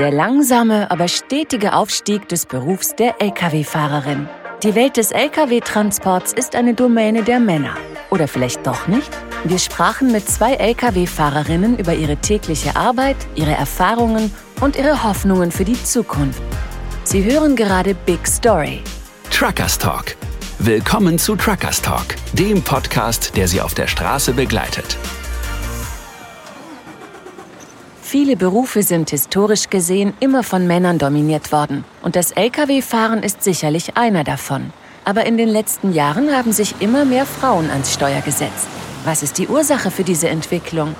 Der langsame, aber stetige Aufstieg des Berufs der Lkw-Fahrerin. Die Welt des Lkw-Transports ist eine Domäne der Männer. Oder vielleicht doch nicht? Wir sprachen mit zwei Lkw-Fahrerinnen über ihre tägliche Arbeit, ihre Erfahrungen und ihre Hoffnungen für die Zukunft. Sie hören gerade Big Story. Truckers Talk. Willkommen zu Truckers Talk, dem Podcast, der Sie auf der Straße begleitet. Viele Berufe sind historisch gesehen immer von Männern dominiert worden und das Lkw-Fahren ist sicherlich einer davon. Aber in den letzten Jahren haben sich immer mehr Frauen ans Steuer gesetzt. Was ist die Ursache für diese Entwicklung?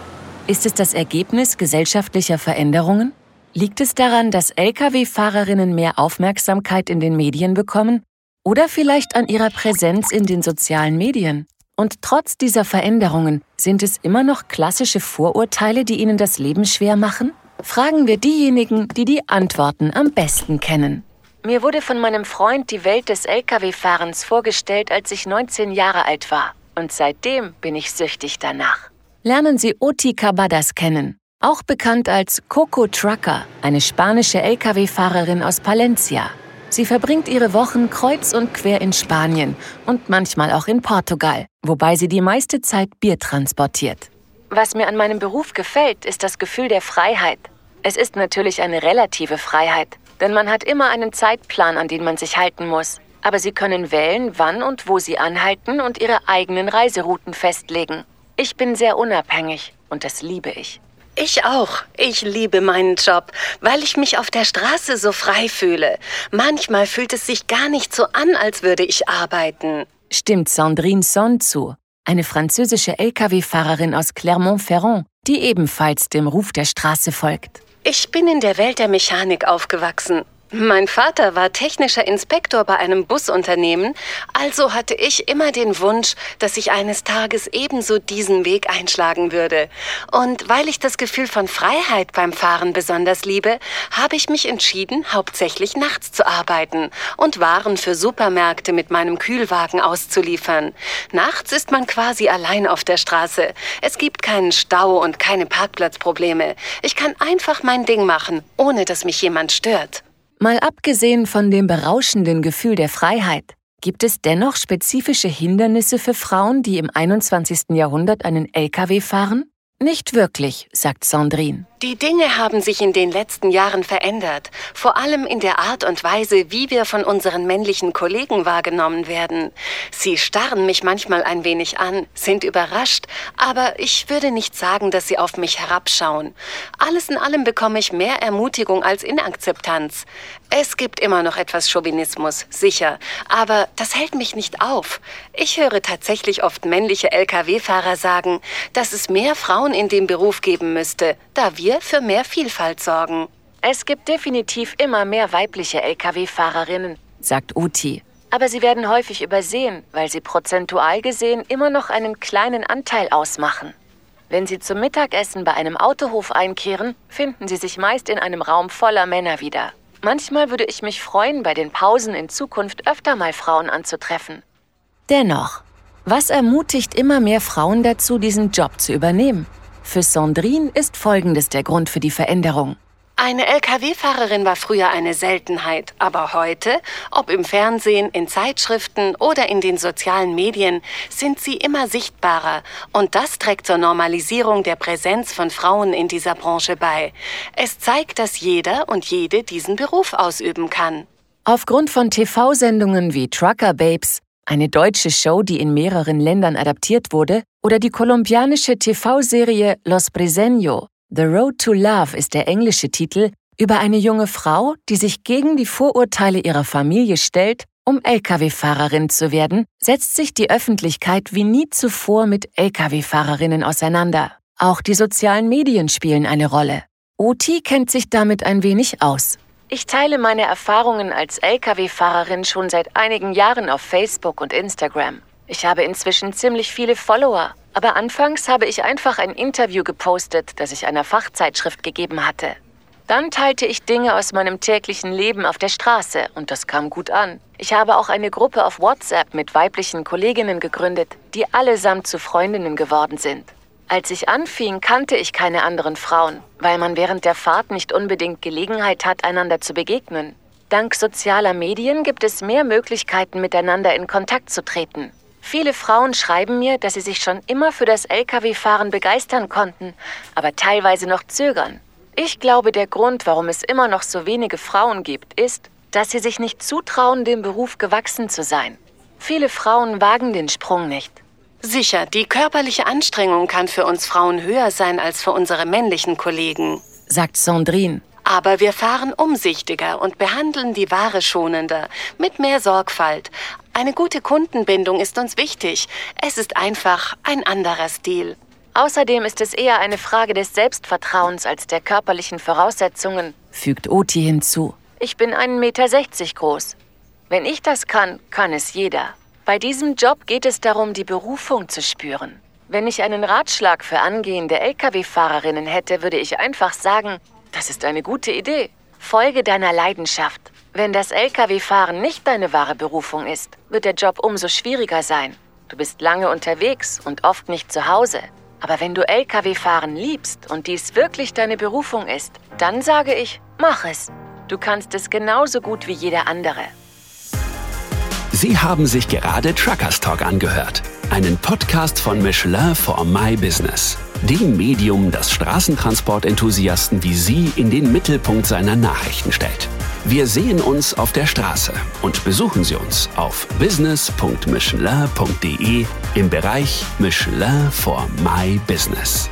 Ist es das Ergebnis gesellschaftlicher Veränderungen? Liegt es daran, dass Lkw-Fahrerinnen mehr Aufmerksamkeit in den Medien bekommen? Oder vielleicht an ihrer Präsenz in den sozialen Medien? Und trotz dieser Veränderungen sind es immer noch klassische Vorurteile, die ihnen das Leben schwer machen? Fragen wir diejenigen, die die Antworten am besten kennen. Mir wurde von meinem Freund die Welt des Lkw-Fahrens vorgestellt, als ich 19 Jahre alt war. Und seitdem bin ich süchtig danach. Lernen Sie Oti Cabadas kennen, auch bekannt als Coco Trucker, eine spanische Lkw-Fahrerin aus Palencia. Sie verbringt ihre Wochen kreuz und quer in Spanien und manchmal auch in Portugal, wobei sie die meiste Zeit Bier transportiert. Was mir an meinem Beruf gefällt, ist das Gefühl der Freiheit. Es ist natürlich eine relative Freiheit, denn man hat immer einen Zeitplan, an den man sich halten muss. Aber Sie können wählen, wann und wo Sie anhalten und Ihre eigenen Reiserouten festlegen. Ich bin sehr unabhängig und das liebe ich. Ich auch. Ich liebe meinen Job, weil ich mich auf der Straße so frei fühle. Manchmal fühlt es sich gar nicht so an, als würde ich arbeiten. Stimmt Sandrine Son zu, eine französische Lkw-Fahrerin aus Clermont-Ferrand, die ebenfalls dem Ruf der Straße folgt. Ich bin in der Welt der Mechanik aufgewachsen. Mein Vater war technischer Inspektor bei einem Busunternehmen, also hatte ich immer den Wunsch, dass ich eines Tages ebenso diesen Weg einschlagen würde. Und weil ich das Gefühl von Freiheit beim Fahren besonders liebe, habe ich mich entschieden, hauptsächlich nachts zu arbeiten und Waren für Supermärkte mit meinem Kühlwagen auszuliefern. Nachts ist man quasi allein auf der Straße. Es gibt keinen Stau und keine Parkplatzprobleme. Ich kann einfach mein Ding machen, ohne dass mich jemand stört. Mal abgesehen von dem berauschenden Gefühl der Freiheit, gibt es dennoch spezifische Hindernisse für Frauen, die im 21. Jahrhundert einen Lkw fahren? Nicht wirklich, sagt Sandrine. Die Dinge haben sich in den letzten Jahren verändert, vor allem in der Art und Weise, wie wir von unseren männlichen Kollegen wahrgenommen werden. Sie starren mich manchmal ein wenig an, sind überrascht, aber ich würde nicht sagen, dass sie auf mich herabschauen. Alles in allem bekomme ich mehr Ermutigung als Inakzeptanz. Es gibt immer noch etwas Chauvinismus, sicher, aber das hält mich nicht auf. Ich höre tatsächlich oft männliche Lkw-Fahrer sagen, dass es mehr Frauen in dem Beruf geben müsste, da wir wir für mehr Vielfalt sorgen. Es gibt definitiv immer mehr weibliche Lkw-Fahrerinnen, sagt Uti. Aber sie werden häufig übersehen, weil sie prozentual gesehen immer noch einen kleinen Anteil ausmachen. Wenn sie zum Mittagessen bei einem Autohof einkehren, finden sie sich meist in einem Raum voller Männer wieder. Manchmal würde ich mich freuen, bei den Pausen in Zukunft öfter mal Frauen anzutreffen. Dennoch, was ermutigt immer mehr Frauen dazu, diesen Job zu übernehmen? Für Sandrine ist Folgendes der Grund für die Veränderung. Eine Lkw-Fahrerin war früher eine Seltenheit, aber heute, ob im Fernsehen, in Zeitschriften oder in den sozialen Medien, sind sie immer sichtbarer und das trägt zur Normalisierung der Präsenz von Frauen in dieser Branche bei. Es zeigt, dass jeder und jede diesen Beruf ausüben kann. Aufgrund von TV-Sendungen wie Trucker Babes eine deutsche Show, die in mehreren Ländern adaptiert wurde, oder die kolumbianische TV-Serie Los Briseño, The Road to Love ist der englische Titel, über eine junge Frau, die sich gegen die Vorurteile ihrer Familie stellt, um Lkw-Fahrerin zu werden, setzt sich die Öffentlichkeit wie nie zuvor mit Lkw-Fahrerinnen auseinander. Auch die sozialen Medien spielen eine Rolle. Oti kennt sich damit ein wenig aus. Ich teile meine Erfahrungen als Lkw-Fahrerin schon seit einigen Jahren auf Facebook und Instagram. Ich habe inzwischen ziemlich viele Follower, aber anfangs habe ich einfach ein Interview gepostet, das ich einer Fachzeitschrift gegeben hatte. Dann teilte ich Dinge aus meinem täglichen Leben auf der Straße und das kam gut an. Ich habe auch eine Gruppe auf WhatsApp mit weiblichen Kolleginnen gegründet, die allesamt zu Freundinnen geworden sind. Als ich anfing, kannte ich keine anderen Frauen, weil man während der Fahrt nicht unbedingt Gelegenheit hat, einander zu begegnen. Dank sozialer Medien gibt es mehr Möglichkeiten, miteinander in Kontakt zu treten. Viele Frauen schreiben mir, dass sie sich schon immer für das Lkw-Fahren begeistern konnten, aber teilweise noch zögern. Ich glaube, der Grund, warum es immer noch so wenige Frauen gibt, ist, dass sie sich nicht zutrauen, dem Beruf gewachsen zu sein. Viele Frauen wagen den Sprung nicht. Sicher, die körperliche Anstrengung kann für uns Frauen höher sein als für unsere männlichen Kollegen, sagt Sandrine. Aber wir fahren umsichtiger und behandeln die Ware schonender, mit mehr Sorgfalt. Eine gute Kundenbindung ist uns wichtig. Es ist einfach ein anderer Stil. Außerdem ist es eher eine Frage des Selbstvertrauens als der körperlichen Voraussetzungen, fügt Oti hinzu. Ich bin 1,60 Meter groß. Wenn ich das kann, kann es jeder. Bei diesem Job geht es darum, die Berufung zu spüren. Wenn ich einen Ratschlag für angehende Lkw-Fahrerinnen hätte, würde ich einfach sagen, das ist eine gute Idee. Folge deiner Leidenschaft. Wenn das Lkw-Fahren nicht deine wahre Berufung ist, wird der Job umso schwieriger sein. Du bist lange unterwegs und oft nicht zu Hause. Aber wenn du Lkw-Fahren liebst und dies wirklich deine Berufung ist, dann sage ich, mach es. Du kannst es genauso gut wie jeder andere. Sie haben sich gerade Truckers Talk angehört. Einen Podcast von Michelin for My Business. Dem Medium, das Straßentransportenthusiasten wie Sie in den Mittelpunkt seiner Nachrichten stellt. Wir sehen uns auf der Straße und besuchen Sie uns auf business.michelin.de im Bereich Michelin for My Business.